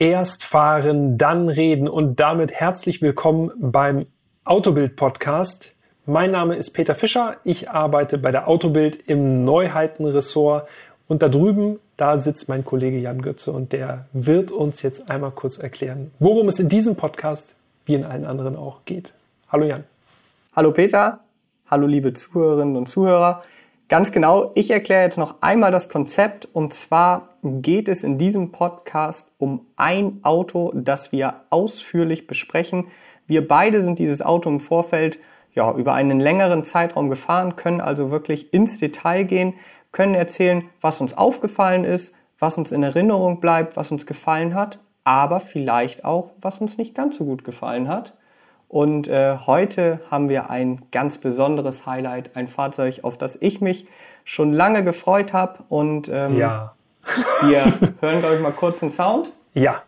Erst fahren, dann reden und damit herzlich willkommen beim Autobild Podcast. Mein Name ist Peter Fischer. Ich arbeite bei der Autobild im Neuheitenressort und da drüben, da sitzt mein Kollege Jan Götze und der wird uns jetzt einmal kurz erklären, worum es in diesem Podcast wie in allen anderen auch geht. Hallo Jan. Hallo Peter. Hallo liebe Zuhörerinnen und Zuhörer. Ganz genau, ich erkläre jetzt noch einmal das Konzept und zwar geht es in diesem Podcast um ein Auto, das wir ausführlich besprechen. Wir beide sind dieses Auto im Vorfeld ja, über einen längeren Zeitraum gefahren, können also wirklich ins Detail gehen, können erzählen, was uns aufgefallen ist, was uns in Erinnerung bleibt, was uns gefallen hat, aber vielleicht auch, was uns nicht ganz so gut gefallen hat. Und äh, heute haben wir ein ganz besonderes Highlight, ein Fahrzeug, auf das ich mich schon lange gefreut habe. Und ähm, ja. wir hören, glaube ich, mal kurz den Sound. Ja.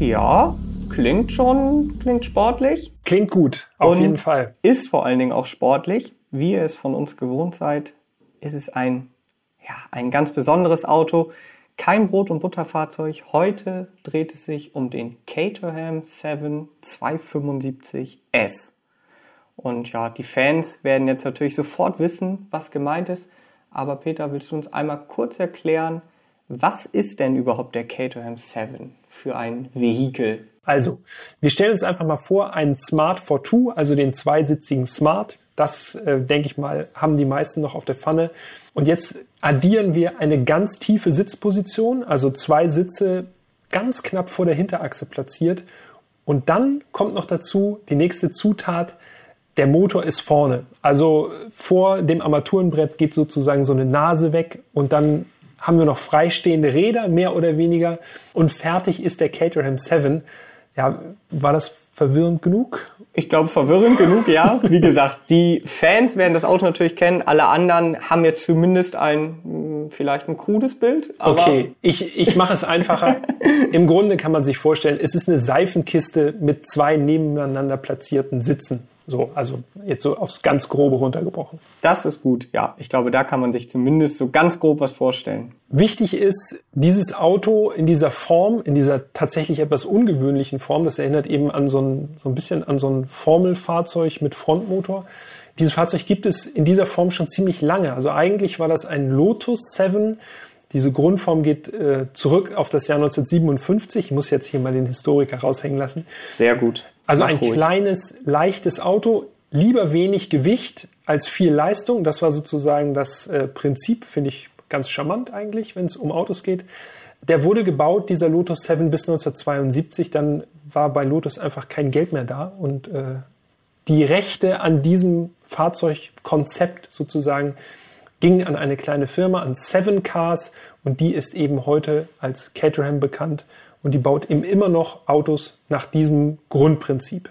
Ja, klingt schon, klingt sportlich. Klingt gut, auf jeden Fall. Ist vor allen Dingen auch sportlich. Wie ihr es von uns gewohnt seid, ist es ein, ja, ein ganz besonderes Auto. Kein Brot- und Butterfahrzeug. Heute dreht es sich um den Caterham 7 275S. Und ja, die Fans werden jetzt natürlich sofort wissen, was gemeint ist. Aber Peter, willst du uns einmal kurz erklären, was ist denn überhaupt der Caterham 7 für ein Vehikel? Also, wir stellen uns einfach mal vor, einen Smart 42, also den zweisitzigen Smart. Das, äh, denke ich mal, haben die meisten noch auf der Pfanne. Und jetzt addieren wir eine ganz tiefe Sitzposition, also zwei Sitze ganz knapp vor der Hinterachse platziert. Und dann kommt noch dazu die nächste Zutat, der Motor ist vorne. Also vor dem Armaturenbrett geht sozusagen so eine Nase weg und dann haben wir noch freistehende Räder, mehr oder weniger. Und fertig ist der Caterham 7. Ja, war das verwirrend genug? Ich glaube, verwirrend genug, ja. Wie gesagt, die Fans werden das Auto natürlich kennen. Alle anderen haben jetzt zumindest ein, hm, vielleicht ein krudes Bild. okay, ich, ich mache es einfacher. Im Grunde kann man sich vorstellen, es ist eine Seifenkiste mit zwei nebeneinander platzierten Sitzen. So, also jetzt so aufs ganz Grobe runtergebrochen. Das ist gut, ja. Ich glaube, da kann man sich zumindest so ganz grob was vorstellen. Wichtig ist, dieses Auto in dieser Form, in dieser tatsächlich etwas ungewöhnlichen Form, das erinnert eben an so ein, so ein bisschen an so ein Formelfahrzeug mit Frontmotor. Dieses Fahrzeug gibt es in dieser Form schon ziemlich lange. Also eigentlich war das ein Lotus 7. Diese Grundform geht äh, zurück auf das Jahr 1957. Ich muss jetzt hier mal den Historiker raushängen lassen. Sehr gut. Also Mach ein ruhig. kleines, leichtes Auto, lieber wenig Gewicht als viel Leistung. Das war sozusagen das äh, Prinzip, finde ich ganz charmant eigentlich, wenn es um Autos geht. Der wurde gebaut, dieser Lotus 7, bis 1972. Dann war bei Lotus einfach kein Geld mehr da und äh, die Rechte an diesem Fahrzeugkonzept sozusagen gingen an eine kleine Firma, an Seven Cars und die ist eben heute als Caterham bekannt und die baut eben immer noch Autos nach diesem Grundprinzip.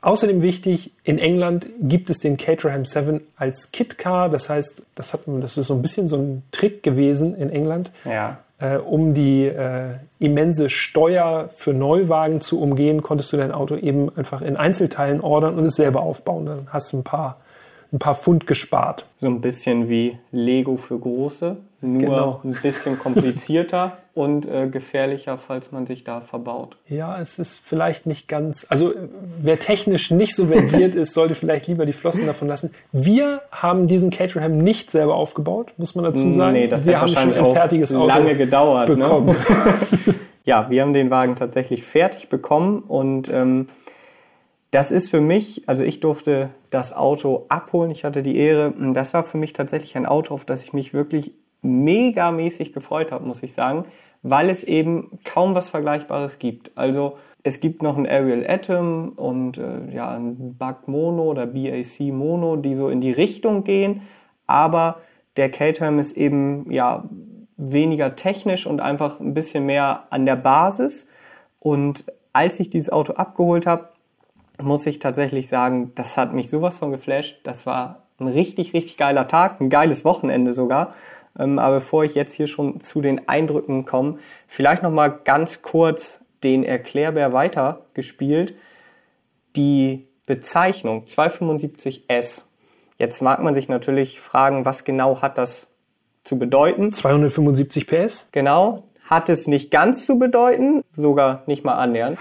Außerdem wichtig, in England gibt es den Caterham 7 als Kit-Car. Das heißt, das, hat, das ist so ein bisschen so ein Trick gewesen in England, ja. äh, um die äh, immense Steuer für Neuwagen zu umgehen, konntest du dein Auto eben einfach in Einzelteilen ordern und es selber aufbauen. Dann hast du ein paar ein paar Pfund gespart. So ein bisschen wie Lego für Große, nur genau. ein bisschen komplizierter und äh, gefährlicher, falls man sich da verbaut. Ja, es ist vielleicht nicht ganz, also wer technisch nicht so versiert ist, sollte vielleicht lieber die Flossen davon lassen. Wir haben diesen Caterham nicht selber aufgebaut, muss man dazu sagen. Nee, das wir haben schon ein fertiges Auto lange gedauert. Ne? Bekommen. Ne? ja, wir haben den Wagen tatsächlich fertig bekommen und ähm, das ist für mich, also ich durfte das Auto abholen, ich hatte die Ehre, das war für mich tatsächlich ein Auto, auf das ich mich wirklich megamäßig gefreut habe, muss ich sagen, weil es eben kaum was Vergleichbares gibt. Also es gibt noch ein Ariel Atom und äh, ja, ein Bug Mono oder BAC Mono, die so in die Richtung gehen, aber der Caterham ist eben ja weniger technisch und einfach ein bisschen mehr an der Basis. Und als ich dieses Auto abgeholt habe, muss ich tatsächlich sagen, das hat mich sowas von geflasht. Das war ein richtig, richtig geiler Tag, ein geiles Wochenende sogar. Ähm, aber bevor ich jetzt hier schon zu den Eindrücken komme, vielleicht nochmal ganz kurz den Erklärbär weitergespielt. Die Bezeichnung 275S, Jetzt mag man sich natürlich fragen, was genau hat das zu bedeuten? 275 PS? Genau, hat es nicht ganz zu bedeuten, sogar nicht mal annähernd.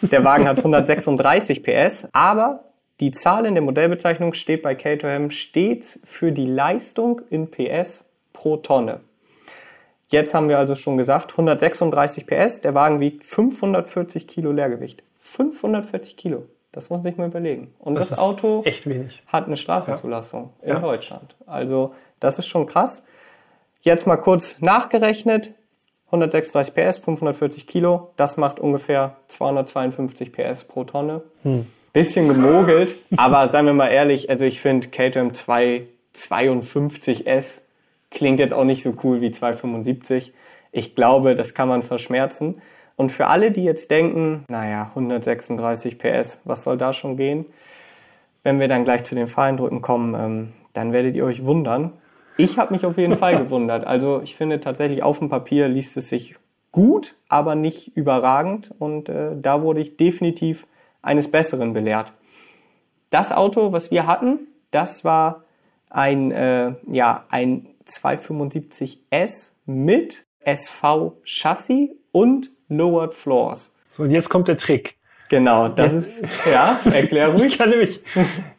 Der Wagen hat 136 PS, aber die Zahl in der Modellbezeichnung steht bei Caterham stets für die Leistung in PS pro Tonne. Jetzt haben wir also schon gesagt, 136 PS, der Wagen wiegt 540 Kilo Leergewicht. 540 Kilo. Das muss man sich mal überlegen. Und das, Das Auto hat eine Straßenzulassung in Ja. Deutschland. Also das ist schon krass. Jetzt mal kurz nachgerechnet. 136 PS, 540 Kilo, das macht ungefähr 252 PS pro Tonne. Hm. Bisschen gemogelt, aber seien wir mal ehrlich, also ich finde Caterham 252S klingt jetzt auch nicht so cool wie 275. Ich glaube, das kann man verschmerzen. Und für alle, die jetzt denken, naja, 136 PS, was soll da schon gehen? Wenn wir dann gleich zu den Fahreindrücken kommen, ähm, dann werdet ihr euch wundern. Ich habe mich auf jeden Fall gewundert. Also ich finde tatsächlich auf dem Papier liest es sich gut, aber nicht überragend. Und äh, da wurde ich definitiv eines Besseren belehrt. Das Auto, was wir hatten, das war ein, äh, ja, ein 275S mit SV-Chassis und Lowered Floors. So, und jetzt kommt der Trick. Genau, das ist, ja, erklär Ich ruhig. kann nämlich,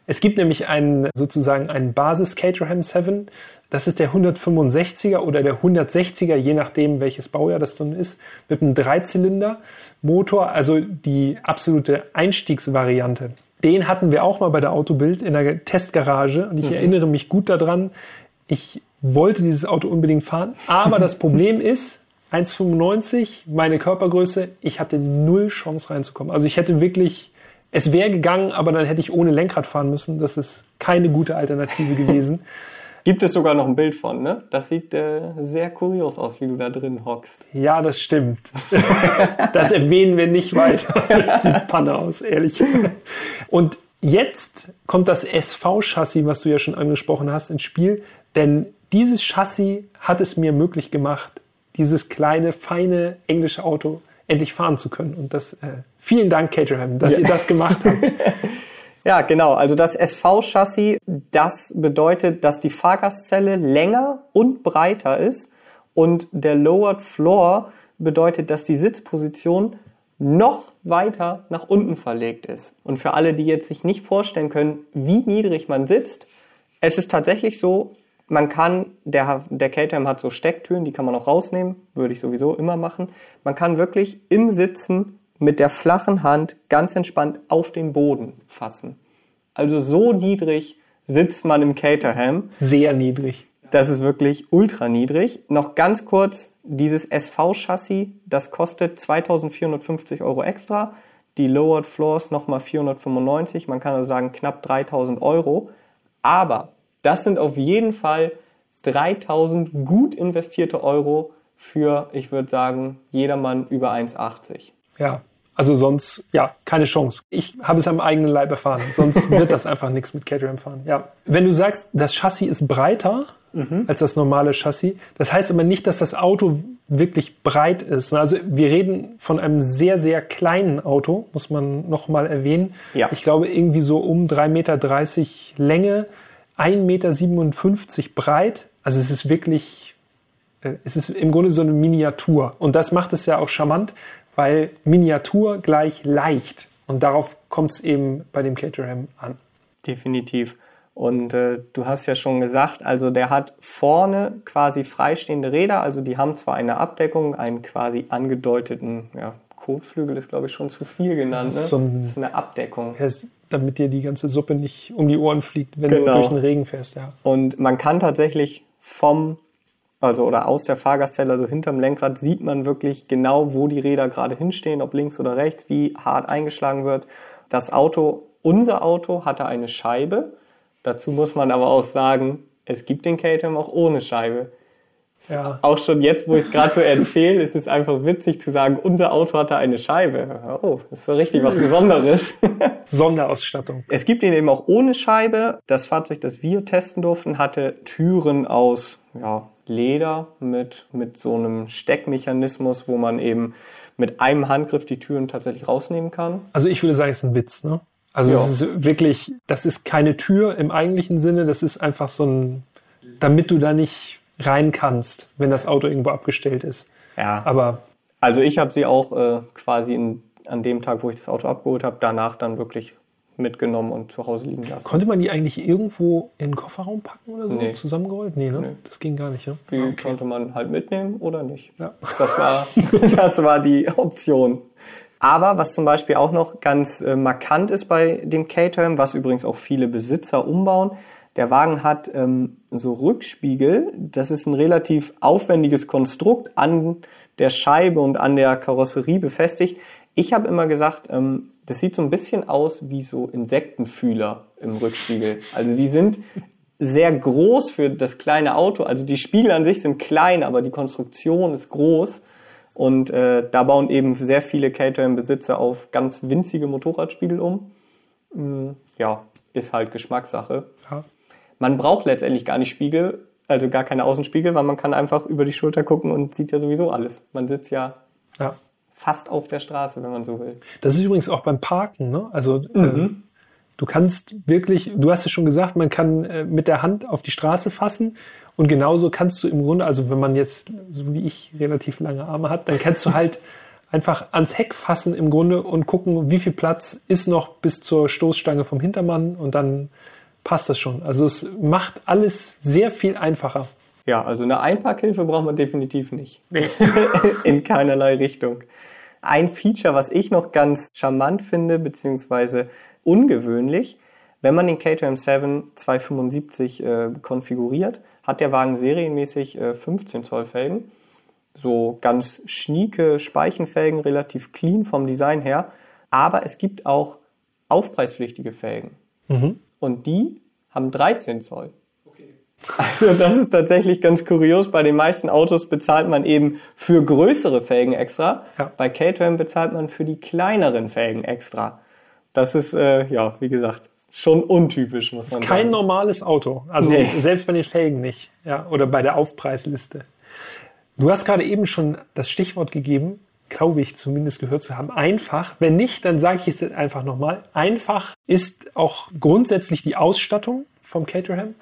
es gibt nämlich einen, sozusagen einen Basis Caterham 7. Das ist der 165er oder der 160er, je nachdem, welches Baujahr das dann ist, mit einem Dreizylinder-Motor, also die absolute Einstiegsvariante. Den hatten wir auch mal bei der Autobild in der Testgarage und ich erinnere mich gut daran. Ich wollte dieses Auto unbedingt fahren, aber das Problem ist, 1,95, meine Körpergröße, ich hatte null Chance reinzukommen. Also ich hätte wirklich, es wäre gegangen, aber dann hätte ich ohne Lenkrad fahren müssen. Das ist keine gute Alternative gewesen. Gibt es sogar noch ein Bild von, ne? Das sieht äh, sehr kurios aus, wie du da drin hockst. Ja, das stimmt. Das erwähnen wir nicht weiter. Das sieht Panne aus, ehrlich. Und jetzt kommt das SV-Chassis, was du ja schon angesprochen hast, ins Spiel. Denn dieses Chassis hat es mir möglich gemacht, dieses kleine, feine englische Auto endlich fahren zu können. Und das, äh, vielen Dank, Caterham, dass ihr das gemacht habt. Ja, genau. Also das SV-Chassis, das bedeutet, dass die Fahrgastzelle länger und breiter ist und der Lowered Floor bedeutet, dass die Sitzposition noch weiter nach unten verlegt ist. Und für alle, die jetzt sich nicht vorstellen können, wie niedrig man sitzt, es ist tatsächlich so, man kann, der, der Caterham hat so Stecktüren, die kann man auch rausnehmen, würde ich sowieso immer machen. Man kann wirklich im Sitzen mit der flachen Hand ganz entspannt auf den Boden fassen. Also so niedrig sitzt man im Caterham. Sehr niedrig. Das ist wirklich ultra niedrig. Noch ganz kurz, dieses SV-Chassis, das kostet 2450 Euro extra. Die Lowered Floors nochmal 495. Man kann also sagen knapp 3000 Euro. Aber das sind auf jeden Fall 3000 gut investierte Euro für, ich würde sagen, jedermann über 1,80. Ja, also sonst, ja, keine Chance. Ich habe es am eigenen Leib erfahren. Sonst wird das einfach nichts mit Caterham fahren. Ja. Wenn du sagst, das Chassis ist breiter als das normale Chassis, das heißt aber nicht, dass das Auto wirklich breit ist. Also wir reden von einem sehr, sehr kleinen Auto, muss man nochmal erwähnen. Ja. Ich glaube irgendwie so um 3,30 Meter Länge, 1,57 Meter breit. Also es ist wirklich äh, es ist im Grunde so eine Miniatur. Und das macht es ja auch charmant, weil Miniatur gleich leicht. Und darauf kommt es eben bei dem Caterham an. Definitiv. Und äh, du hast ja schon gesagt, also der hat vorne quasi freistehende Räder, also die haben zwar eine Abdeckung, einen quasi angedeuteten, ja, Kotflügel ist glaube ich schon zu viel genannt, ne? Das ist so ein- das ist eine Abdeckung. Ja, Damit dir die ganze Suppe nicht um die Ohren fliegt, wenn Genau. du durch den Regen fährst. Ja. Und man kann tatsächlich vom, also oder aus der Fahrgastzelle, also hinterm Lenkrad, sieht man wirklich genau, wo die Räder gerade hinstehen, ob links oder rechts, wie hart eingeschlagen wird. Das Auto, unser Auto hatte eine Scheibe. Dazu muss man aber auch sagen, es gibt den Caterham auch ohne Scheibe. Ja. Auch schon jetzt, wo ich es gerade so erzähle, ist es einfach witzig zu sagen, unser Auto hatte eine Scheibe. Oh, das ist so richtig was Besonderes. Sonderausstattung. Es gibt ihn eben auch ohne Scheibe. Das Fahrzeug, das wir testen durften, hatte Türen aus ja, Leder mit, mit so einem Steckmechanismus, wo man eben mit einem Handgriff die Türen tatsächlich rausnehmen kann. Also ich würde sagen, es ist ein Witz. Ne? Also Ja. es ist wirklich, das ist keine Tür im eigentlichen Sinne, das ist einfach so ein, damit du da nicht rein kannst, wenn das Auto irgendwo abgestellt ist. Ja. Aber Also ich habe sie auch äh, quasi in, an dem Tag, wo ich das Auto abgeholt habe, danach dann wirklich mitgenommen und zu Hause liegen lassen. konnte man die eigentlich irgendwo in den Kofferraum packen oder so? Nee. Zusammengerollt? Nee, ne? Nee. Das ging gar nicht, ne? Die konnte man halt mitnehmen oder nicht. Ja. Das war, das war die Option. Aber was zum Beispiel auch noch ganz äh, markant ist bei dem Caterham, was übrigens auch viele Besitzer umbauen, der Wagen hat ähm, so Rückspiegel. Das ist ein relativ aufwendiges Konstrukt an der Scheibe und an der Karosserie befestigt. Ich habe immer gesagt, ähm, das sieht so ein bisschen aus wie so Insektenfühler im Rückspiegel. Also die sind sehr groß für das kleine Auto. Also die Spiegel an sich sind klein, aber die Konstruktion ist groß. Und äh, da bauen eben sehr viele Caterham-Besitzer auf ganz winzige Motorradspiegel um. Mm, ja, ist halt Geschmackssache. Ja. Man braucht letztendlich gar nicht Spiegel, also gar keine Außenspiegel, weil man kann einfach über die Schulter gucken und sieht ja sowieso alles. Man sitzt ja ja. fast auf der Straße, wenn man so will. Das ist übrigens auch beim Parken, ne? Also äh, du kannst wirklich, du hast ja schon gesagt, man kann äh, mit der Hand auf die Straße fassen und genauso kannst du im Grunde, also wenn man jetzt, so wie ich, relativ lange Arme hat, dann kannst du halt einfach ans Heck fassen im Grunde und gucken, wie viel Platz ist noch bis zur Stoßstange vom Hintermann und dann passt das schon. Also es macht alles sehr viel einfacher. Ja, also eine Einparkhilfe braucht man definitiv nicht. In keinerlei Richtung. Ein Feature, was ich noch ganz charmant finde, beziehungsweise ungewöhnlich, wenn man den Caterham 7 275 äh, konfiguriert, hat der Wagen serienmäßig äh, 15 Zoll Felgen. So ganz schnieke Speichenfelgen, relativ clean vom Design her. Aber es gibt auch aufpreispflichtige Felgen. Und die haben 13 Zoll. Also das ist tatsächlich ganz kurios. Bei den meisten Autos bezahlt man eben für größere Felgen extra. Ja. Bei Caterham bezahlt man für die kleineren Felgen extra. Das ist, äh, ja, wie gesagt, schon untypisch, muss man Kein sagen. normales Auto. Also Nee. selbst bei den Felgen nicht. Ja, oder bei der Aufpreisliste. Du hast gerade eben schon das Stichwort gegeben, glaube ich zumindest gehört zu haben. Einfach. Wenn nicht, dann sage ich es einfach nochmal. Einfach ist auch grundsätzlich die Ausstattung vom Caterham.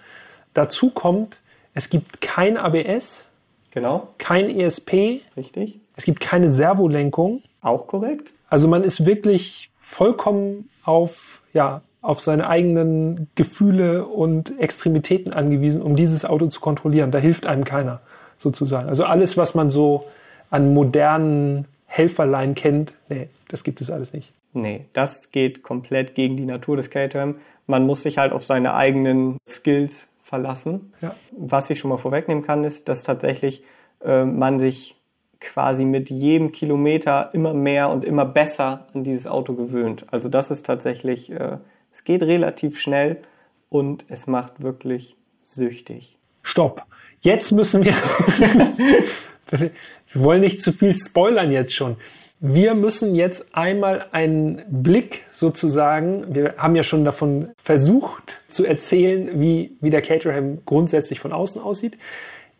Dazu kommt, es gibt kein ABS, Genau, kein ESP, richtig. es gibt keine Servolenkung. Auch korrekt. Also man ist wirklich vollkommen auf, ja, auf seine eigenen Gefühle und Extremitäten angewiesen, um dieses Auto zu kontrollieren. Da hilft einem keiner, sozusagen. Also alles, was man so an modernen Helferlein kennt, nee, das gibt es alles nicht. Nee, das geht komplett gegen die Natur des Caterham. Man muss sich halt auf seine eigenen Skills verlassen. Ja. Was ich schon mal vorwegnehmen kann, ist, dass tatsächlich äh, man sich quasi mit jedem Kilometer immer mehr und immer besser an dieses Auto gewöhnt. Also das ist tatsächlich, äh, es geht relativ schnell und es macht wirklich süchtig. Stopp. Jetzt müssen wir, wir wollen nicht zu viel spoilern jetzt schon. Wir müssen jetzt einmal einen Blick sozusagen, wir haben ja schon davon versucht zu erzählen, wie, wie der Caterham grundsätzlich von außen aussieht.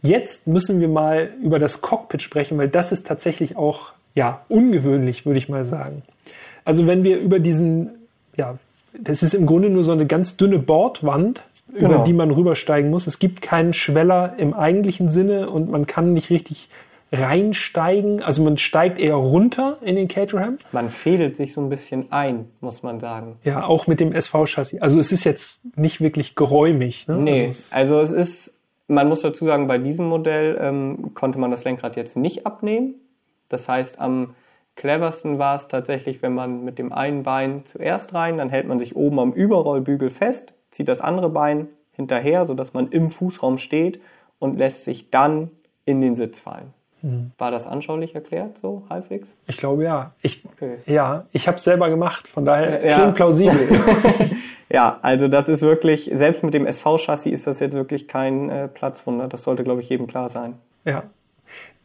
Jetzt müssen wir mal über das Cockpit sprechen, weil das ist tatsächlich auch, ja, ungewöhnlich, würde ich mal sagen. Also wenn wir über diesen, ja, das ist im Grunde nur so eine ganz dünne Bordwand, über Genau. die man rübersteigen muss. Es gibt keinen Schweller im eigentlichen Sinne und man kann nicht richtig reinsteigen. Also man steigt eher runter in den Caterham. Man fädelt sich so ein bisschen ein, muss man sagen. Ja, auch mit dem SV-Chassis. Also es ist jetzt nicht wirklich geräumig. Ne? Nee, Also es, also es ist, man muss dazu sagen, bei diesem Modell ähm, konnte man das Lenkrad jetzt nicht abnehmen. Das heißt, am cleversten war es tatsächlich, wenn man mit dem einen Bein zuerst rein, dann hält man sich oben am Überrollbügel fest, zieht das andere Bein hinterher, sodass man im Fußraum steht und lässt sich dann in den Sitz fallen. War das anschaulich erklärt, so halbwegs? ich glaube ja. Ich, Okay. Ja, ich habe es selber gemacht. Von daher Ja. klingt plausibel. Ja, also das ist wirklich, selbst mit dem SV-Chassis ist das jetzt wirklich kein äh, Platzwunder. Das sollte, glaube ich, jedem klar sein. ja.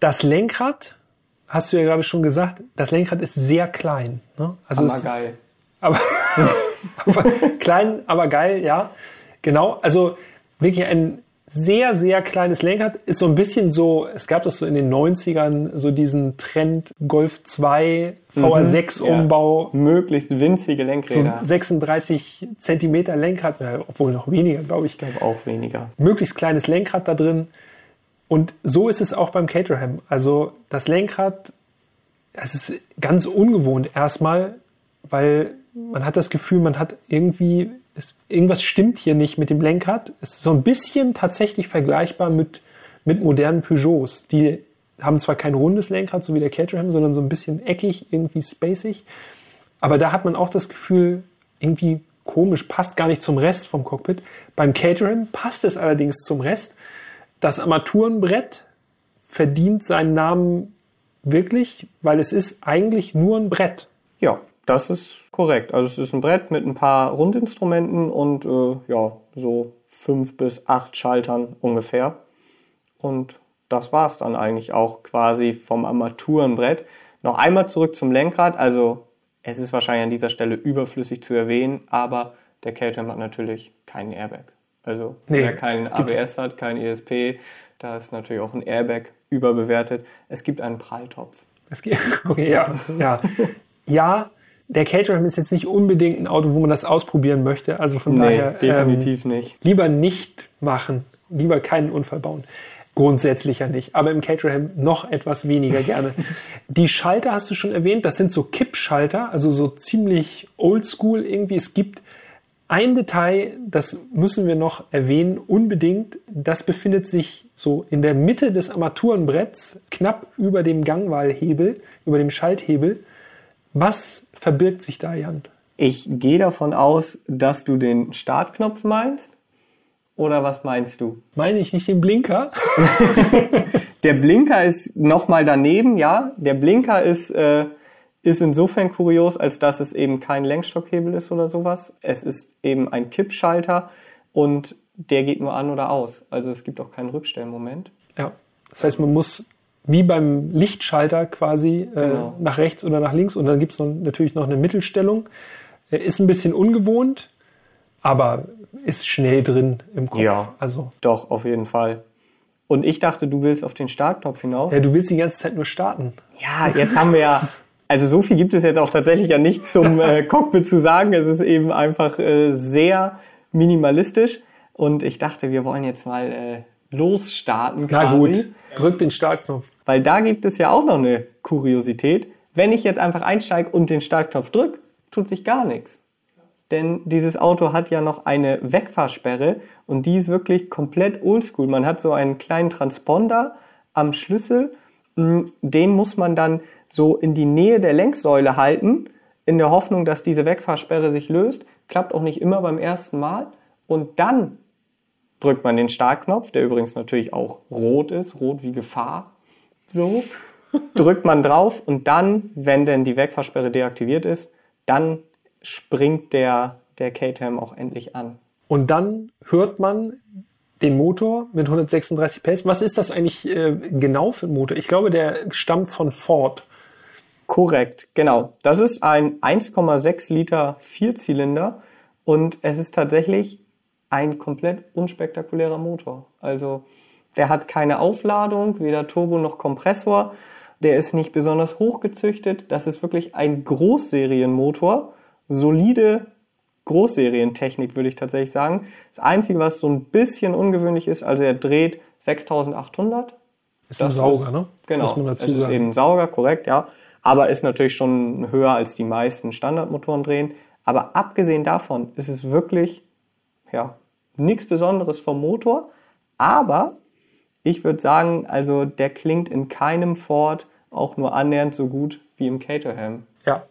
Das Lenkrad, hast du ja gerade schon gesagt, das Lenkrad ist sehr klein. Ne? Also ist- geil. Aber, aber klein, aber geil, ja. Genau. Also wirklich ein sehr, sehr kleines Lenkrad. Ist so ein bisschen so, es gab das so in den 90ern, so diesen Trend Golf 2 VR6 Mhm. Ja. Umbau. Möglichst winzige So Lenkräder. ein 36 Zentimeter Lenkrad, obwohl noch weniger, glaube ich. Ich glaube auch weniger. Möglichst kleines Lenkrad da drin. Und so ist es auch beim Caterham. Also das Lenkrad, es ist ganz ungewohnt erstmal, weil man hat das Gefühl, man hat irgendwie, es, irgendwas stimmt hier nicht mit dem Lenkrad. Es ist so ein bisschen tatsächlich vergleichbar mit, mit modernen Peugeots. Die haben zwar kein rundes Lenkrad, so wie der Caterham, sondern so ein bisschen eckig, irgendwie spacig. Aber da hat man auch das Gefühl, irgendwie komisch, passt gar nicht zum Rest vom Cockpit. Beim Caterham passt es allerdings zum Rest. Das Armaturenbrett verdient seinen Namen wirklich, weil es ist eigentlich nur ein Brett. Ja, das ist korrekt. Also es ist ein Brett mit ein paar Rundinstrumenten und äh, ja, so fünf bis acht Schaltern ungefähr. Und das war's dann eigentlich auch quasi vom Armaturenbrett. Noch einmal zurück zum Lenkrad. Also es ist wahrscheinlich an dieser Stelle überflüssig zu erwähnen, aber der Caterham hat natürlich keinen Airbag. Also Nee, wer keinen ABS hat, kein ESP, da ist natürlich auch ein Airbag überbewertet. Es gibt einen Pralltopf. Das geht, okay, ja, ja. Ja, der Caterham ist jetzt nicht unbedingt ein Auto, wo man das ausprobieren möchte. Also von Nee, daher definitiv nicht. Ähm, lieber nicht machen, lieber keinen Unfall bauen. Grundsätzlich ja nicht, aber im Caterham noch etwas weniger gerne. Die Schalter hast du schon erwähnt, das sind so Kippschalter, also so ziemlich oldschool irgendwie. Es gibt ein Detail, das müssen wir noch erwähnen, unbedingt. Das befindet sich so in der Mitte des Armaturenbretts, knapp über dem Gangwahlhebel, über dem Schalthebel. Was verbirgt sich da, Jan? Ich gehe davon aus, dass du den Startknopf meinst. Oder was meinst du? Meine ich nicht den Blinker? Der Blinker ist nochmal daneben, ja. Der Blinker ist, äh, ist insofern kurios, als dass es eben kein Lenkstockhebel ist oder sowas. Es ist eben ein Kippschalter und der geht nur an oder aus. Also es gibt auch keinen Rückstellmoment. Ja. Das heißt, man muss wie beim Lichtschalter quasi äh, Genau. nach rechts oder nach links und dann gibt es natürlich noch eine Mittelstellung. Äh, ist ein bisschen ungewohnt, aber ist schnell drin im Kopf. Ja. Also, Doch, auf jeden Fall. Und ich dachte, du willst auf den Startknopf hinaus. ja, du willst die ganze Zeit nur starten. Ja, jetzt haben wir ja, also so viel gibt es jetzt auch tatsächlich ja nicht zum äh, Cockpit zu sagen. Es ist eben einfach äh, sehr minimalistisch. Und ich dachte, wir wollen jetzt mal äh, losstarten. Na quasi. gut, drück den Startknopf. Weil da gibt es ja auch noch eine Kuriosität. Wenn ich jetzt einfach einsteige und den Startknopf drücke, tut sich gar nichts. Denn dieses Auto hat ja noch eine Wegfahrsperre und die ist wirklich komplett oldschool. Man hat so einen kleinen Transponder am Schlüssel, mm, den muss man dann so in die Nähe der Lenksäule halten, in der Hoffnung, dass diese Wegfahrsperre sich löst. Klappt auch nicht immer beim ersten Mal. Und dann drückt man den Startknopf, der übrigens natürlich auch rot ist, rot wie Gefahr. So. Drückt man drauf und dann, wenn denn die Wegfahrsperre deaktiviert ist, dann springt der, der Caterham auch endlich an. Und dann hört man den Motor mit 136 PS. Was ist das eigentlich äh, genau für ein Motor? Ich glaube, der stammt von Ford. Korrekt, genau. Das ist ein 1,6 Liter Vierzylinder und es ist tatsächlich ein komplett unspektakulärer Motor. Also der hat keine Aufladung, weder Turbo noch Kompressor. Der ist nicht besonders hochgezüchtet. Das ist wirklich ein Großserienmotor. Solide Großserientechnik, würde ich tatsächlich sagen. Das Einzige, was so ein bisschen ungewöhnlich ist, also er dreht 6800 Ist ein das Sauger, ist- ne? Genau. Muss man dazu es ist sagen. eben ein Sauger, korrekt, ja. Aber ist natürlich schon höher als die meisten Standardmotoren drehen. Aber abgesehen davon ist es wirklich, ja, nichts Besonderes vom Motor. Aber ich würde sagen, also der klingt in keinem Ford auch nur annähernd so gut wie im Caterham. Ja,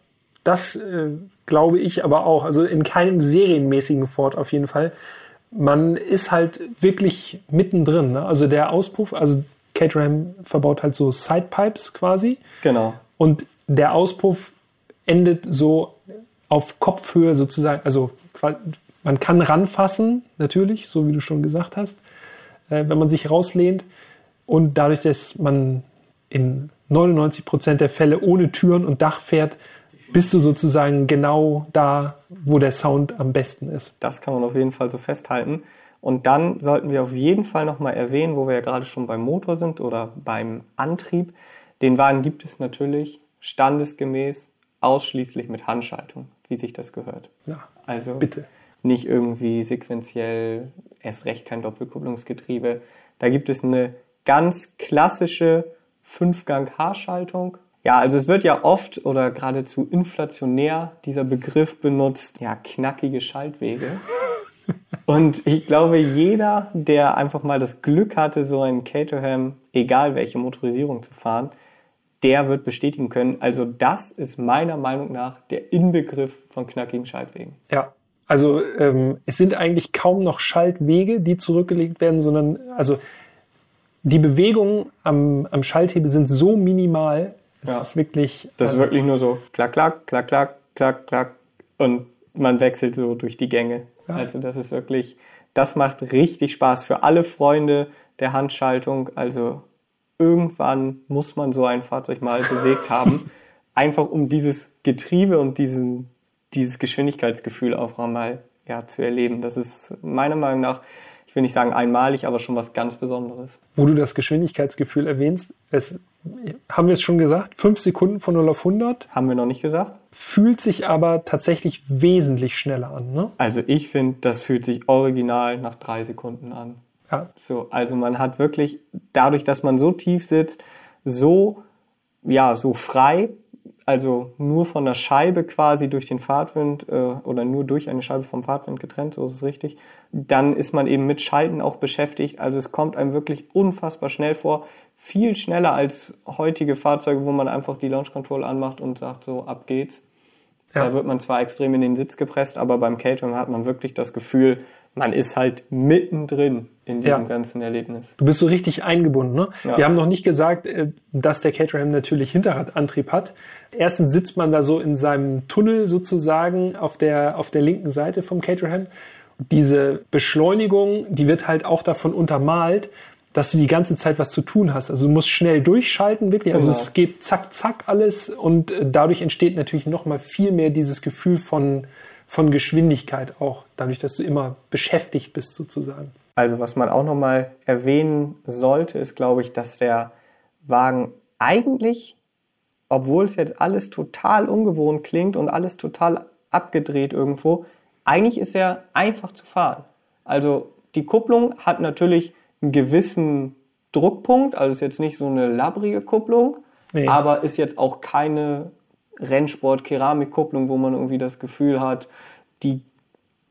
das äh, glaube ich aber auch. Also in keinem serienmäßigen Ford auf jeden Fall. Man ist halt wirklich mittendrin. Ne? Also der Auspuff, also Caterham verbaut halt so Sidepipes quasi. Genau. Und der Auspuff endet so auf Kopfhöhe sozusagen. Also man kann ranfassen, natürlich, so wie du schon gesagt hast, äh, wenn man sich rauslehnt. Und dadurch, dass man in 99 Prozent der Fälle ohne Türen und Dach fährt, bist du sozusagen genau da, wo der Sound am besten ist. Das kann man auf jeden Fall so festhalten. Und dann sollten wir auf jeden Fall nochmal erwähnen, wo wir ja gerade schon beim Motor sind oder beim Antrieb. Den Wagen gibt es natürlich standesgemäß ausschließlich mit Handschaltung, wie sich das gehört. Ja, Also bitte. Nicht irgendwie sequenziell, erst recht kein Doppelkupplungsgetriebe. Da gibt es eine ganz klassische Fünfgang-H-Schaltung. Ja, also es wird ja oft oder geradezu inflationär dieser Begriff benutzt, ja, knackige Schaltwege. Und ich glaube, jeder, der einfach mal das Glück hatte, so einen Caterham, egal welche Motorisierung zu fahren, der wird bestätigen können. Also das ist meiner Meinung nach der Inbegriff von knackigen Schaltwegen. Ja. Also ähm, es sind eigentlich kaum noch Schaltwege, die zurückgelegt werden, sondern also die Bewegungen am, am Schalthebel sind so minimal, es Ja. ist wirklich. Das ist äh, wirklich nur so klack, klack, klack, klack, klack, klack und man wechselt so durch die Gänge. Ja. Also das ist wirklich, das macht richtig Spaß für alle Freunde der Handschaltung. Also irgendwann muss man so ein Fahrzeug mal bewegt haben, einfach um dieses Getriebe und diesen, dieses Geschwindigkeitsgefühl auch mal ja, zu erleben. Das ist meiner Meinung nach, ich will nicht sagen einmalig, aber schon was ganz Besonderes. wo du das Geschwindigkeitsgefühl erwähnst, es, haben wir es schon gesagt, fünf Sekunden von 0 auf 100, Haben wir noch nicht gesagt? fühlt sich aber tatsächlich wesentlich schneller an. Ne? Also ich finde, das fühlt sich original nach drei Sekunden an. Ja, So, also man hat wirklich, dadurch, dass man so tief sitzt, so, ja, so frei, also nur von der Scheibe quasi durch den Fahrtwind äh, oder nur durch eine Scheibe vom Fahrtwind getrennt, so ist es richtig. Dann ist man eben mit Schalten auch beschäftigt. Also es kommt einem wirklich unfassbar schnell vor. Viel schneller als heutige Fahrzeuge, wo man einfach die Launch Control anmacht und sagt, so, ab geht's. Ja. Da wird man zwar extrem in den Sitz gepresst, aber beim Catering hat man wirklich das Gefühl, man ist halt mittendrin in diesem Ja. ganzen Erlebnis. Du bist so richtig eingebunden. Ne? Ja. Wir haben noch nicht gesagt, äh, dass der Caterham natürlich Hinterradantrieb hat. Erstens sitzt man da so in seinem Tunnel sozusagen auf der, auf der linken Seite vom Caterham. Diese Beschleunigung, die wird halt auch davon untermalt, dass du die ganze Zeit was zu tun hast. Also du musst schnell durchschalten, wirklich. Also Genau. es geht zack, zack alles und äh, dadurch entsteht natürlich noch mal viel mehr dieses Gefühl von, von Geschwindigkeit auch, dadurch, dass du immer beschäftigt bist sozusagen. Also was man auch nochmal erwähnen sollte, ist, glaube ich, dass der Wagen eigentlich, obwohl es jetzt alles total ungewohnt klingt und alles total abgedreht irgendwo, eigentlich ist er einfach zu fahren. Also die Kupplung hat natürlich einen gewissen Druckpunkt, also ist jetzt nicht so eine labbrige Kupplung, Nee. aber ist jetzt auch keine Rennsport-Keramikkupplung, wo man irgendwie das Gefühl hat, die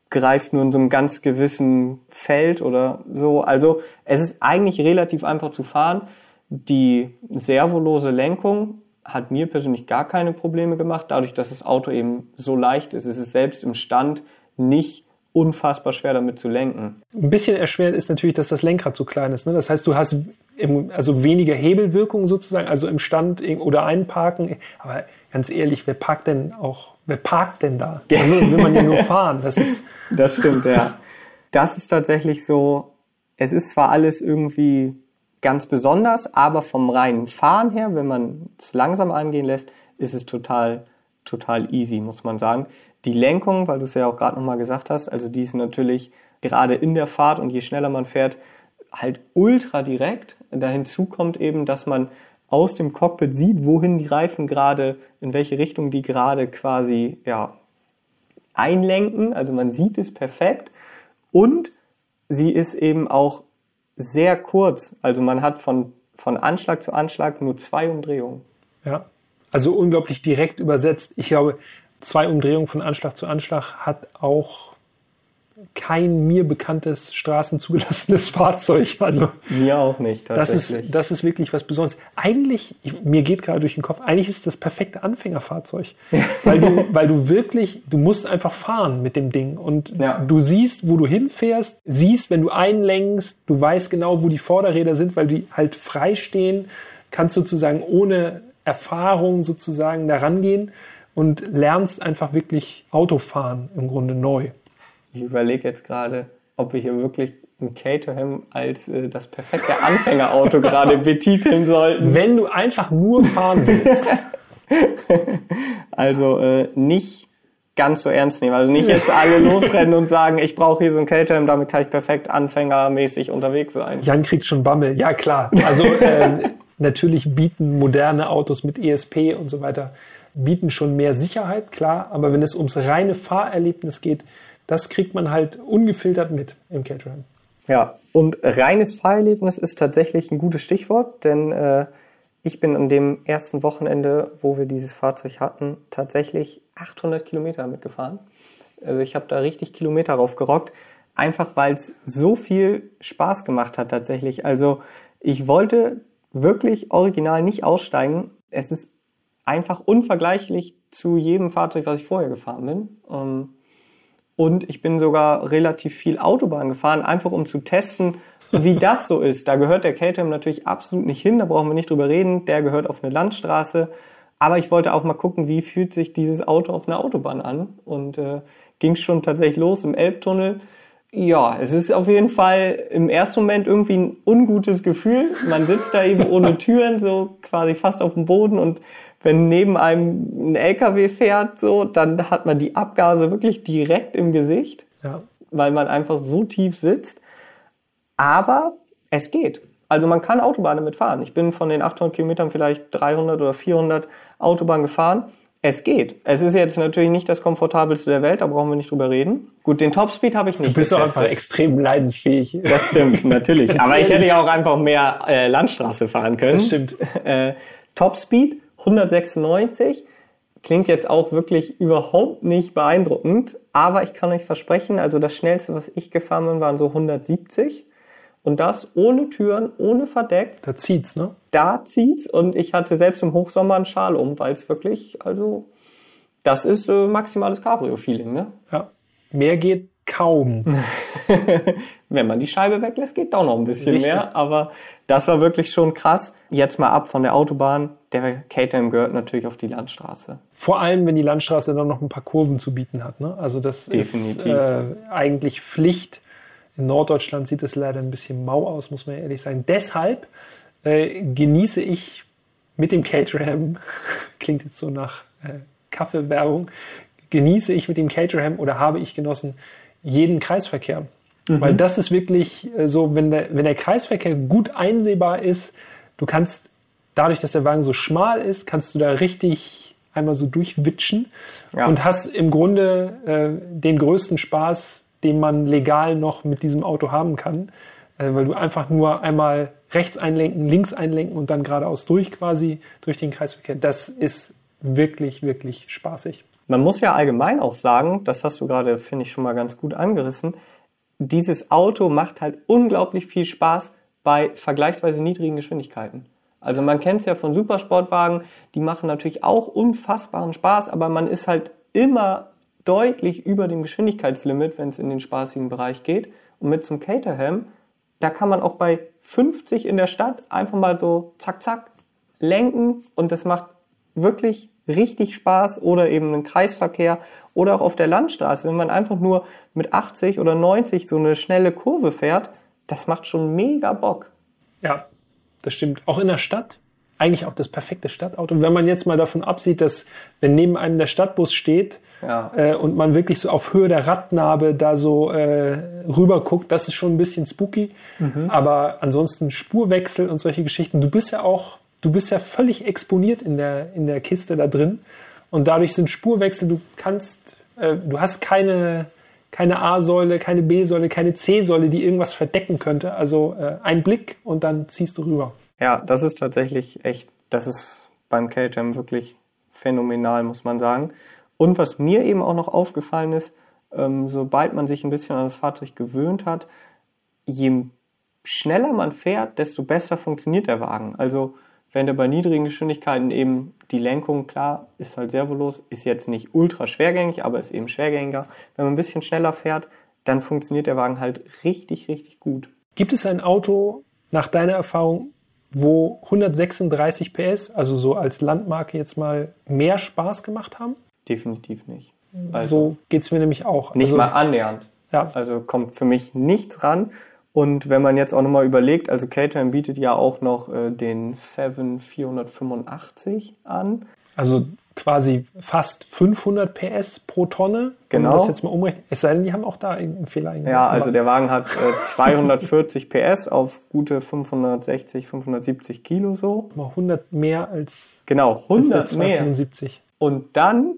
greift nur in so einem ganz gewissen Feld oder so. Also es ist eigentlich relativ einfach zu fahren. Die servolose Lenkung hat mir persönlich gar keine Probleme gemacht, dadurch, dass das Auto eben so leicht ist. Es ist selbst im Stand nicht unfassbar schwer damit zu lenken. Ein bisschen erschwerend ist natürlich, dass das Lenkrad so klein ist. Ne? Das heißt, du hast im, also weniger Hebelwirkung sozusagen, also im Stand oder einparken. Aber ganz ehrlich, wer parkt denn auch, wer parkt denn da? Da will will man ja nur fahren. Das ist, Das stimmt, ja. Das ist tatsächlich so, es ist zwar alles irgendwie ganz besonders, aber vom reinen Fahren her, wenn man es langsam angehen lässt, ist es total, total easy, muss man sagen. Die Lenkung, weil du es ja auch gerade nochmal gesagt hast, also die ist natürlich gerade in der Fahrt und je schneller man fährt, halt ultra direkt. Da hinzu kommt eben, dass man aus dem Cockpit sieht, wohin die Reifen gerade, in welche Richtung die gerade quasi, ja, einlenken, also man sieht es perfekt und sie ist eben auch sehr kurz, also man hat von, von Anschlag zu Anschlag nur zwei Umdrehungen. ja, also unglaublich direkt übersetzt. Ich glaube, zwei Umdrehungen von Anschlag zu Anschlag hat auch kein mir bekanntes straßenzugelassenes Fahrzeug. Also Mir auch nicht Das tatsächlich. ist, das ist wirklich was Besonderes. Eigentlich, ich, mir geht gerade durch den Kopf, eigentlich ist das perfekte Anfängerfahrzeug. Weil du, weil du wirklich, du musst einfach fahren mit dem Ding. Und Ja. du siehst, wo du hinfährst, siehst, wenn du einlenkst, du weißt genau, wo die Vorderräder sind, weil die halt frei stehen, kannst sozusagen ohne Erfahrung sozusagen da rangehen und lernst einfach wirklich Autofahren im Grunde neu. Ich überlege jetzt gerade, ob wir hier wirklich ein Caterham als äh, das perfekte Anfängerauto gerade betiteln sollten. Wenn du einfach nur fahren willst, Also äh, nicht ganz so ernst nehmen. Also nicht jetzt alle losrennen und sagen, ich brauche hier so ein Kältehelm, damit kann ich perfekt anfängermäßig unterwegs sein. Jan kriegt schon Bammel. Ja, klar. Also äh, natürlich bieten moderne Autos mit ESP und so weiter, bieten schon mehr Sicherheit, klar. Aber wenn es ums reine Fahrerlebnis geht, das kriegt man halt ungefiltert mit im Caterham. Ja, und reines Fahrerlebnis ist tatsächlich ein gutes Stichwort, denn äh, ich bin an dem ersten Wochenende, wo wir dieses Fahrzeug hatten, tatsächlich 800 Kilometer mitgefahren. Also ich habe da richtig Kilometer raufgerockt, einfach weil es so viel Spaß gemacht hat tatsächlich. Also ich wollte wirklich original nicht aussteigen. Es ist einfach unvergleichlich zu jedem Fahrzeug, was ich vorher gefahren bin. Ähm, und ich bin sogar relativ viel Autobahn gefahren, einfach um zu testen, wie das so ist. Da gehört der Caterham natürlich absolut nicht hin, da brauchen wir nicht drüber reden. Der gehört auf eine Landstraße. Aber ich wollte auch mal gucken, wie fühlt sich dieses Auto auf einer Autobahn an. Und äh, ging schon tatsächlich los im Elbtunnel. Ja, es ist auf jeden Fall im ersten Moment irgendwie ein ungutes Gefühl. Man sitzt da eben ohne Türen, so quasi fast auf dem Boden und wenn neben einem ein LKW fährt, so, dann hat man die Abgase wirklich direkt im Gesicht, ja. weil man einfach so tief sitzt. Aber es geht. Also man kann Autobahn damit fahren. Ich bin von den 800 Kilometern vielleicht 300 oder 400 Autobahn gefahren. Es geht. Es ist jetzt natürlich nicht das komfortabelste der Welt, da brauchen wir nicht drüber reden. Gut, den Topspeed habe ich nicht. Du bist doch einfach extrem leidensfähig. Das stimmt, natürlich. Aber ich hätte ja auch einfach mehr äh, Landstraße fahren können. Das stimmt. Äh, Topspeed 196 klingt jetzt auch wirklich überhaupt nicht beeindruckend, aber ich kann euch versprechen, also das schnellste, was ich gefahren bin, waren so 170. Und das ohne Türen, ohne Verdeck. Da zieht's, ne? Da zieht's und ich hatte selbst im Hochsommer einen Schal um, weil es wirklich, also, das ist äh, maximales Cabrio-Feeling, ne? Ja. Mehr geht kaum. Wenn man die Scheibe weglässt, geht doch noch ein bisschen Richtig. mehr, aber das war wirklich schon krass. Jetzt mal ab von der Autobahn. Der Caterham gehört natürlich auf die Landstraße. Vor allem, wenn die Landstraße dann noch ein paar Kurven zu bieten hat. Ne? Also das Definitiv. ist äh, eigentlich Pflicht in Norddeutschland sieht es leider ein bisschen mau aus, muss man ehrlich sagen. Deshalb äh, genieße ich mit dem Caterham, klingt jetzt so nach äh, Kaffeewerbung, genieße ich mit dem Caterham oder habe ich genossen jeden Kreisverkehr. Mhm. Weil das ist wirklich äh, so, wenn der, wenn der Kreisverkehr gut einsehbar ist, du kannst dadurch, dass der Wagen so schmal ist, kannst du da richtig einmal so durchwitschen ja. und hast im Grunde äh, den größten Spaß den man legal noch mit diesem Auto haben kann, äh, weil du einfach nur einmal rechts einlenken, links einlenken und dann geradeaus durch quasi durch den Kreisverkehr. Das ist wirklich, wirklich spaßig. Man muss ja allgemein auch sagen, das hast du gerade, finde ich, schon mal ganz gut angerissen, dieses Auto macht halt unglaublich viel Spaß bei vergleichsweise niedrigen Geschwindigkeiten. Also man kennt es ja von Supersportwagen, die machen natürlich auch unfassbaren Spaß, aber man ist halt immer deutlich über dem Geschwindigkeitslimit, wenn es in den spaßigen Bereich geht. Und mit zum Caterham, da kann man auch bei 50 in der Stadt einfach mal so zack, zack lenken und das macht wirklich richtig Spaß oder eben einen Kreisverkehr oder auch auf der Landstraße, wenn man einfach nur mit 80 oder 90 so eine schnelle Kurve fährt, das macht schon mega Bock. Ja, das stimmt. Auch in der Stadt eigentlich auch das perfekte Stadtauto. Wenn man jetzt mal davon absieht, dass wenn neben einem der Stadtbus steht ja. äh, und man wirklich so auf Höhe der Radnabe da so äh, rüber guckt, das ist schon ein bisschen spooky. Mhm. Aber ansonsten Spurwechsel und solche Geschichten. Du bist ja auch, du bist ja völlig exponiert in der in der Kiste da drin und dadurch sind Spurwechsel. Du kannst, äh, du hast keine keine A-Säule, keine B-Säule, keine C-Säule, die irgendwas verdecken könnte. Also äh, ein Blick und dann ziehst du rüber. Ja, das ist tatsächlich echt, das ist beim KTM wirklich phänomenal, muss man sagen. Und was mir eben auch noch aufgefallen ist, ähm, sobald man sich ein bisschen an das Fahrzeug gewöhnt hat, je schneller man fährt, desto besser funktioniert der Wagen. Also wenn der bei niedrigen Geschwindigkeiten eben die Lenkung, klar, ist halt servolos, ist jetzt nicht ultra schwergängig, aber ist eben schwergängiger. Wenn man ein bisschen schneller fährt, dann funktioniert der Wagen halt richtig, richtig gut. Gibt es ein Auto, nach deiner Erfahrung, wo 136 PS, also so als Landmarke jetzt mal, mehr Spaß gemacht haben? Definitiv nicht. Also so geht es mir nämlich auch. Nicht also, mal annähernd. Ja. Also kommt für mich nicht ran. Und wenn man jetzt auch nochmal überlegt, also Caterham bietet ja auch noch äh, den 7485 an. Also quasi fast 500 PS pro Tonne. Genau. Man das jetzt mal umrechnet. Es sei denn, die haben auch da irgendeinen Fehler eingebaut. Ja, also der Wagen hat äh, 240 PS auf gute 560, 570 Kilo so. Aber 100 mehr als, Genau, als der 100 mehr. 275. Und dann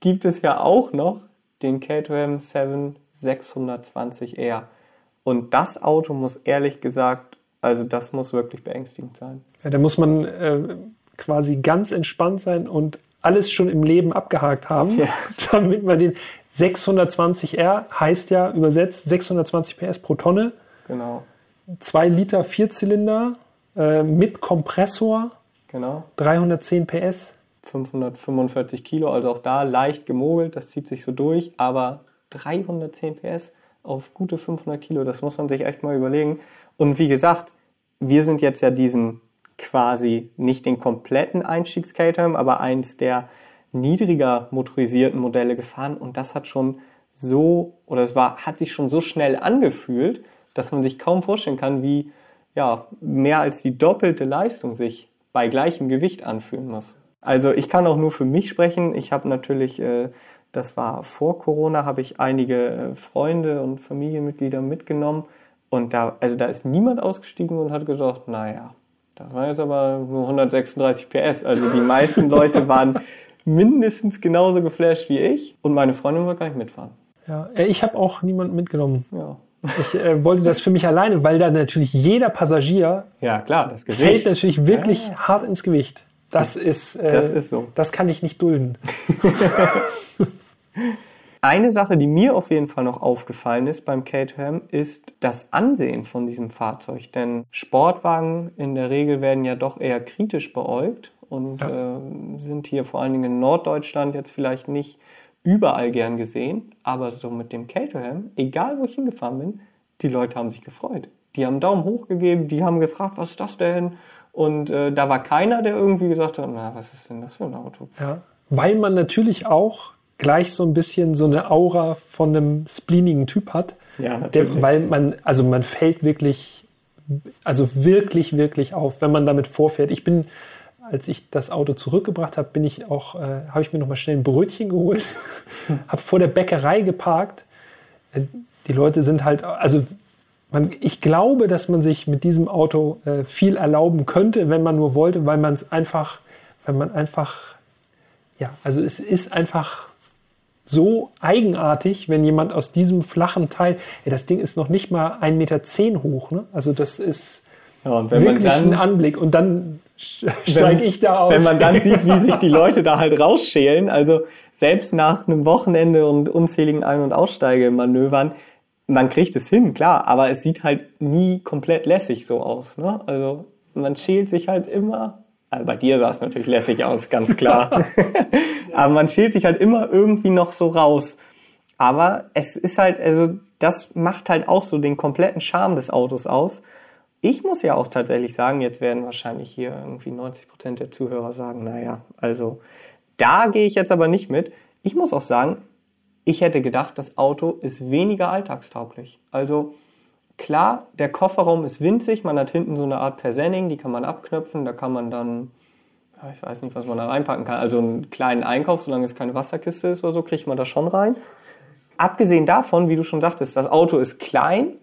gibt es ja auch noch den Caterham 7 620R. Und das Auto muss ehrlich gesagt, also das muss wirklich beängstigend sein. Ja, da muss man äh, quasi ganz entspannt sein und alles schon im Leben abgehakt haben, Ja. damit man den 620R heißt ja übersetzt 620 PS pro Tonne, Genau, 2 Liter Vierzylinder äh, mit Kompressor, genau. 310 PS. 545 Kilo, also auch da leicht gemogelt, das zieht sich so durch, aber 310 PS auf gute 500 Kilo, das muss man sich echt mal überlegen. Und wie gesagt, wir sind jetzt ja diesen quasi nicht den kompletten Einstiegscaterham, aber eins der niedriger motorisierten Modelle gefahren und das hat schon so, oder es war, hat sich schon so schnell angefühlt, dass man sich kaum vorstellen kann, wie ja, mehr als die doppelte Leistung sich bei gleichem Gewicht anfühlen muss. Also ich kann auch nur für mich sprechen. Ich habe natürlich, äh, das war vor Corona, habe ich einige äh, Freunde und Familienmitglieder mitgenommen und da, also da ist niemand ausgestiegen und hat gesagt, naja, das war jetzt aber nur 136 PS. Also die meisten Leute waren mindestens genauso geflasht wie ich und meine Freundin wollte gar nicht mitfahren. Ja, äh, ich habe auch niemanden mitgenommen. Ja. Ich äh, wollte das für mich alleine, weil da natürlich jeder Passagier Ja, klar, das fällt Gewicht. natürlich wirklich hart ins Gewicht. Das ist, äh, Das ist so. Das kann ich nicht dulden. Eine Sache, die mir auf jeden Fall noch aufgefallen ist beim Caterham, ist das Ansehen von diesem Fahrzeug. Denn Sportwagen in der Regel werden ja doch eher kritisch beäugt und Ja. äh, sind hier vor allen Dingen in Norddeutschland jetzt vielleicht nicht überall gern gesehen. Aber so mit dem Caterham, egal wo ich hingefahren bin, die Leute haben sich gefreut. Die haben Daumen hoch gegeben, die haben gefragt, was ist das denn? Und äh, da war keiner, der irgendwie gesagt hat, na, was ist denn das für ein Auto? Ja. Weil man natürlich auch gleich so ein bisschen so eine Aura von einem spleenigen Typ hat. Ja, Der, weil man, also man fällt wirklich, also wirklich, wirklich auf, wenn man damit vorfährt. Ich bin, als ich das Auto zurückgebracht habe, bin ich auch, äh, habe ich mir noch mal schnell ein Brötchen geholt, habe vor der Bäckerei geparkt. Äh, Die Leute sind halt, also man, ich glaube, dass man sich mit diesem Auto äh, viel erlauben könnte, wenn man nur wollte, weil man es einfach, wenn man einfach, ja, also es ist einfach so eigenartig, wenn jemand aus diesem flachen Teil, ey, das Ding ist noch nicht mal 1,10 Meter hoch, ne? Also das ist Ja, wirklich dann ein Anblick. Und dann steige ich da aus. Wenn man dann sieht, wie sich die Leute da halt rausschälen, also selbst nach einem Wochenende und unzähligen Ein- und Aussteigemanövern, man kriegt es hin, klar, aber es sieht halt nie komplett lässig so aus. Ne? Also man schält sich halt immer, also bei dir sah es natürlich lässig aus, ganz klar, aber man schält sich halt immer irgendwie noch so raus. Aber es ist halt, also das macht halt auch so den kompletten Charme des Autos aus. Ich muss ja auch tatsächlich sagen, jetzt werden wahrscheinlich hier irgendwie 90 Prozent der Zuhörer sagen, naja, also da gehe ich jetzt aber nicht mit. Ich muss auch sagen, ich hätte gedacht, das Auto ist weniger alltagstauglich. Also klar, der Kofferraum ist winzig, man hat hinten so eine Art Persenning, die kann man abknöpfen, da kann man dann, ja, ich weiß nicht, was man da reinpacken kann, also einen kleinen Einkauf, solange es keine Wasserkiste ist oder so, kriegt man da schon rein. Abgesehen davon, wie du schon sagtest, das Auto ist klein,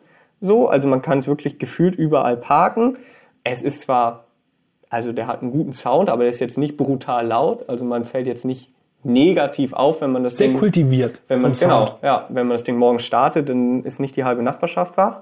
so, also man kann es wirklich gefühlt überall parken. Es ist zwar, also der hat einen guten Sound, aber der ist jetzt nicht brutal laut, also man fällt jetzt nicht negativ auf, wenn man das Sehr Ding, kultiviert. wenn man, genau, Sound. ja, wenn man das Ding morgens startet, dann ist nicht die halbe Nachbarschaft wach.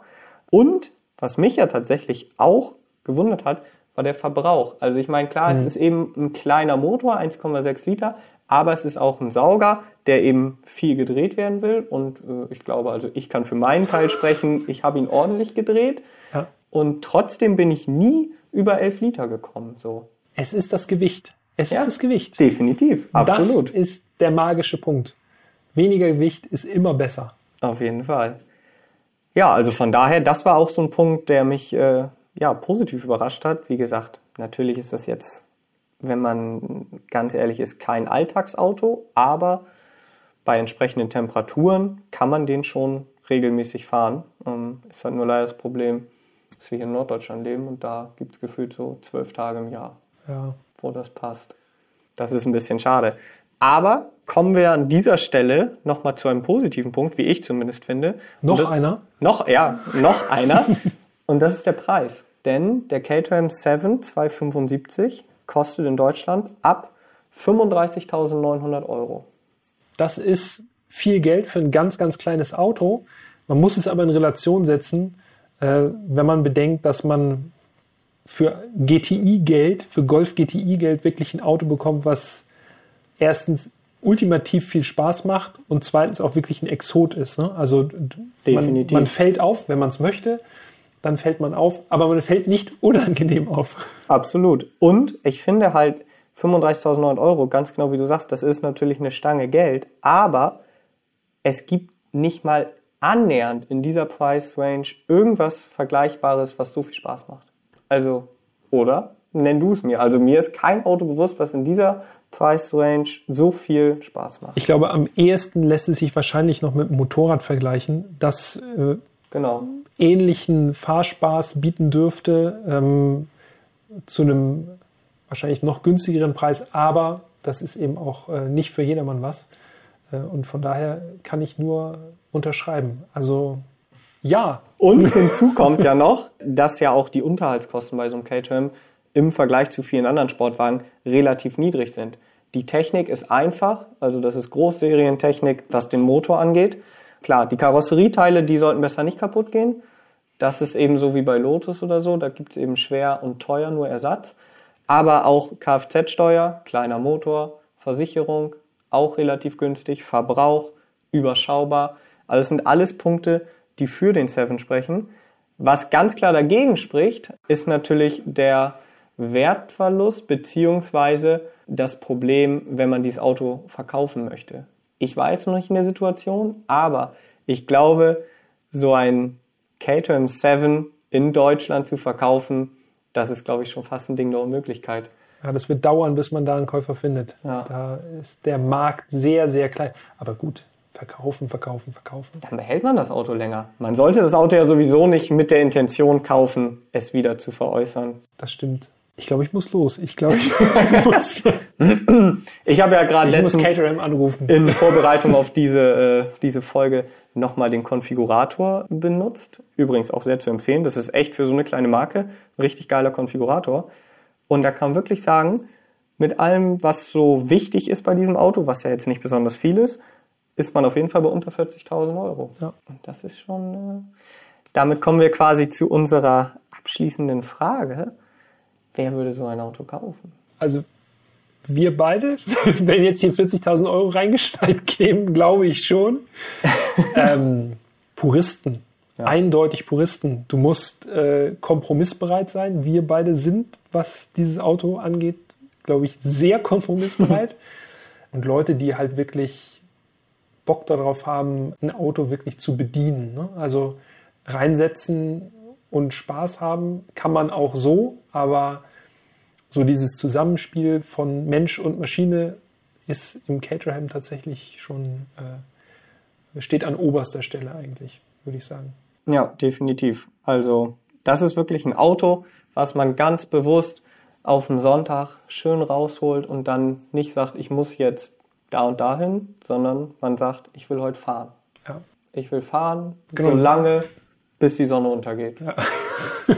Und was mich ja tatsächlich auch gewundert hat, war der Verbrauch. Also ich meine, klar, es ist eben ein kleiner Motor, 1,6 Liter, aber es ist auch ein Sauger, der eben viel gedreht werden will. Und äh, ich glaube, also ich kann für meinen Teil sprechen, ich habe ihn ordentlich gedreht. Ja. Und trotzdem bin ich nie über 11 Liter gekommen. So. Es ist das Gewicht. Es Ja. ist das Gewicht. Definitiv, absolut. Das ist der magische Punkt. Weniger Gewicht ist immer besser. Auf jeden Fall. Ja, also von daher, das war auch so ein Punkt, der mich äh, ja positiv überrascht hat. Wie gesagt, natürlich ist das jetzt, wenn man ganz ehrlich ist, kein Alltagsauto, aber bei entsprechenden Temperaturen kann man den schon regelmäßig fahren. Ähm, ist halt nur leider das Problem, dass wir hier in Norddeutschland leben und da gibt es gefühlt so zwölf Tage im Jahr, Ja. wo das passt. Das ist ein bisschen schade. Aber kommen wir an dieser Stelle nochmal zu einem positiven Punkt, wie ich zumindest finde. Noch das, einer? Noch, ja, noch einer. Und das ist der Preis. Denn der Caterham 7 275 kostet in Deutschland ab 35.900 Euro. Das ist viel Geld für ein ganz, ganz kleines Auto. Man muss es aber in Relation setzen, äh, wenn man bedenkt, dass man für GTI-Geld, für Golf GTI-Geld wirklich ein Auto bekommt, was erstens ultimativ viel Spaß macht und zweitens auch wirklich ein Exot ist. Ne? Also man, man, fällt auf, wenn man es möchte, dann fällt man auf, aber man fällt nicht unangenehm auf. Absolut. Und ich finde halt 35.900 Euro, ganz genau wie du sagst, das ist natürlich eine Stange Geld, aber es gibt nicht mal annähernd in dieser Price Range irgendwas Vergleichbares, was so viel Spaß macht. Also, oder? Nenn du es mir. Also mir ist kein Auto bewusst, was in dieser Price Range so viel Spaß macht. Ich glaube, am ehesten lässt es sich wahrscheinlich noch mit dem Motorrad vergleichen, das äh, genau. ähnlichen Fahrspaß bieten dürfte, ähm, zu einem wahrscheinlich noch günstigeren Preis, aber das ist eben auch äh, nicht für jedermann was. Äh, und von daher kann ich nur unterschreiben. Also ja. Und hinzu kommt ja noch, dass ja auch die Unterhaltskosten bei so einem Caterham im Vergleich zu vielen anderen Sportwagen relativ niedrig sind. Die Technik ist einfach, also das ist Großserientechnik, was den Motor angeht. Klar, die Karosserieteile, die sollten besser nicht kaputt gehen. Das ist eben so wie bei Lotus oder so, da gibt es eben schwer und teuer nur Ersatz. Aber auch Kfz-Steuer, kleiner Motor, Versicherung, auch relativ günstig, Verbrauch, überschaubar. Also es sind alles Punkte, die für den Seven sprechen. Was ganz klar dagegen spricht, ist natürlich der Wertverlust beziehungsweise das Problem, wenn man dieses Auto verkaufen möchte. Ich war jetzt noch nicht in der Situation, aber ich glaube, so ein Caterham 7 in Deutschland zu verkaufen, das ist, glaube ich, schon fast ein Ding der Unmöglichkeit. Ja, das wird dauern, bis man da einen Käufer findet. Ja. Da ist der Markt sehr, sehr klein. Aber gut, verkaufen, verkaufen, verkaufen. Dann behält man das Auto länger. Man sollte das Auto ja sowieso nicht mit der Intention kaufen, es wieder zu veräußern. Das stimmt. Ich glaube, ich muss los. Ich glaube, ich muss. ich habe ja gerade letztens anrufen. in Vorbereitung auf diese, äh, diese Folge nochmal den Konfigurator benutzt. Übrigens auch sehr zu empfehlen. Das ist echt für so eine kleine Marke ein richtig geiler Konfigurator. Und da kann man wirklich sagen, mit allem, was so wichtig ist bei diesem Auto, was ja jetzt nicht besonders viel ist, ist man auf jeden Fall bei unter 40.000 Euro. Ja. Und das ist schon. Äh, damit kommen wir quasi zu unserer abschließenden Frage. Wer würde so ein Auto kaufen? Also wir beide, wenn jetzt hier 40.000 Euro reingeschneit kämen, glaube ich schon. ähm, Puristen, ja. eindeutig Puristen. Du musst äh, kompromissbereit sein. Wir beide sind, was dieses Auto angeht, glaube ich, sehr kompromissbereit. Und Leute, die halt wirklich Bock darauf haben, ein Auto wirklich zu bedienen. Ne? Also reinsetzen und Spaß haben kann man auch so, aber so dieses Zusammenspiel von Mensch und Maschine ist im Caterham tatsächlich schon, äh, steht an oberster Stelle eigentlich, würde ich sagen. Ja, definitiv. Also das ist wirklich ein Auto, was man ganz bewusst auf dem Sonntag schön rausholt und dann nicht sagt, ich muss jetzt da und dahin, sondern man sagt, ich will heute fahren. Ja. Ich will fahren, genau. so lange, bis die Sonne untergeht. Ja.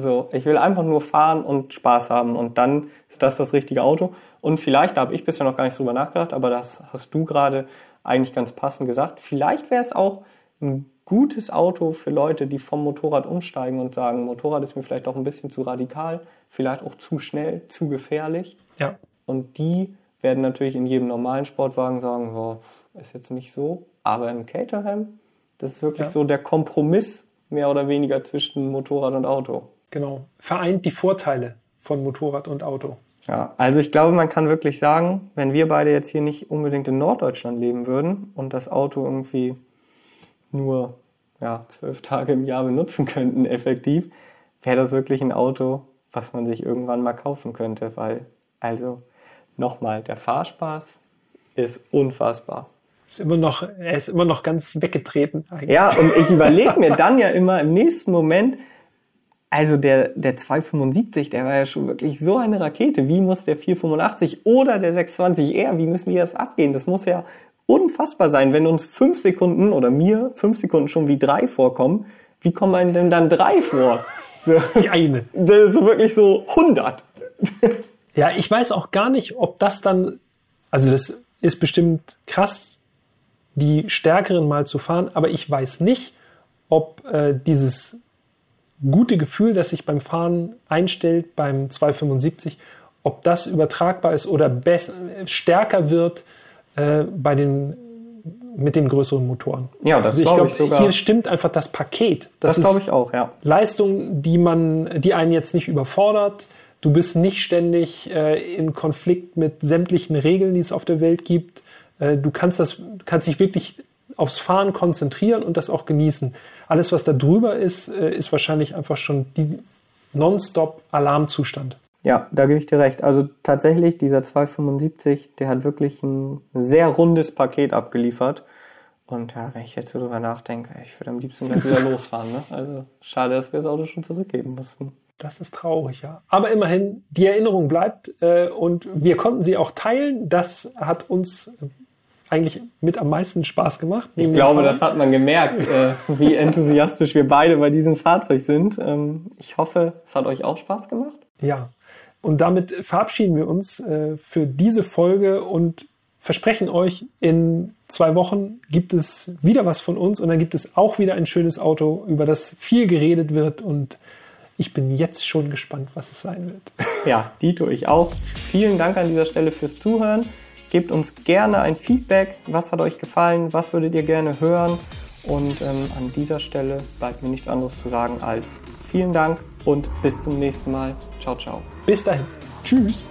So, ich will einfach nur fahren und Spaß haben und dann ist das das richtige Auto. Und vielleicht, da habe ich bisher noch gar nicht drüber nachgedacht, aber das hast du gerade eigentlich ganz passend gesagt. Vielleicht wäre es auch ein gutes Auto für Leute, die vom Motorrad umsteigen und sagen, Motorrad ist mir vielleicht auch ein bisschen zu radikal, vielleicht auch zu schnell, zu gefährlich. Ja. Und die werden natürlich in jedem normalen Sportwagen sagen, oh, ist jetzt nicht so. Aber im Caterham, das ist wirklich ja. so der Kompromiss mehr oder weniger zwischen Motorrad und Auto. Genau. Vereint die Vorteile von Motorrad und Auto. Ja, also ich glaube, man kann wirklich sagen, wenn wir beide jetzt hier nicht unbedingt in Norddeutschland leben würden und das Auto irgendwie nur ja, zwölf Tage im Jahr benutzen könnten, effektiv, wäre das wirklich ein Auto, was man sich irgendwann mal kaufen könnte, weil, also nochmal, der Fahrspaß ist unfassbar. Ist immer noch, er ist immer noch ganz weggetreten eigentlich. Ja, und ich überlege mir dann ja immer im nächsten Moment, Also der, der 275, der war ja schon wirklich so eine Rakete. Wie muss der 485 oder der 620R, wie müssen die das abgehen? Das muss ja unfassbar sein, wenn uns fünf Sekunden oder mir fünf Sekunden schon wie drei vorkommen. Wie kommen einem denn dann drei vor? So, die eine. Das ist so wirklich so 100. Ja, ich weiß auch gar nicht, ob das dann, also das ist bestimmt krass, die Stärkeren mal zu fahren, aber ich weiß nicht, ob äh, dieses gute Gefühl, das sich beim Fahren einstellt beim 275, ob das übertragbar ist oder stärker wird äh, bei den mit den größeren Motoren. Ja, das also glaube glaub, ich sogar. Hier stimmt einfach das Paket. Das, das glaube ich auch, ja. Leistung, die man, die einen jetzt nicht überfordert. Du bist nicht ständig äh, in Konflikt mit sämtlichen Regeln, die es auf der Welt gibt. Äh, du kannst das, kannst dich wirklich aufs Fahren konzentrieren und das auch genießen. Alles, was da drüber ist, äh, ist wahrscheinlich einfach schon die nonstop Alarmzustand. Ja, da gebe ich dir recht. Also tatsächlich, dieser 275, der hat wirklich ein sehr rundes Paket abgeliefert. Und ja, wenn ich jetzt so drüber nachdenke, ich würde am liebsten gleich wieder losfahren. Ne? Also schade, dass wir das Auto schon zurückgeben mussten. Das ist traurig, ja. Aber immerhin, die Erinnerung bleibt äh, und wir konnten sie auch teilen. Das hat uns eigentlich mit am meisten Spaß gemacht. Ich glaube, das hat man gemerkt, äh, wie enthusiastisch wir beide bei diesem Fahrzeug sind. Ähm, ich hoffe, es hat euch auch Spaß gemacht. Ja, und damit verabschieden wir uns äh, für diese Folge und versprechen euch, in zwei Wochen gibt es wieder was von uns und dann gibt es auch wieder ein schönes Auto, über das viel geredet wird und ich bin jetzt schon gespannt, was es sein wird. Ja, Dito, ich auch. Vielen Dank an dieser Stelle fürs Zuhören. Gebt uns gerne ein Feedback. Was hat euch gefallen? Was würdet ihr gerne hören? Und ähm, an dieser Stelle bleibt mir nichts anderes zu sagen als vielen Dank und bis zum nächsten Mal. Ciao, ciao. Bis dahin. Tschüss.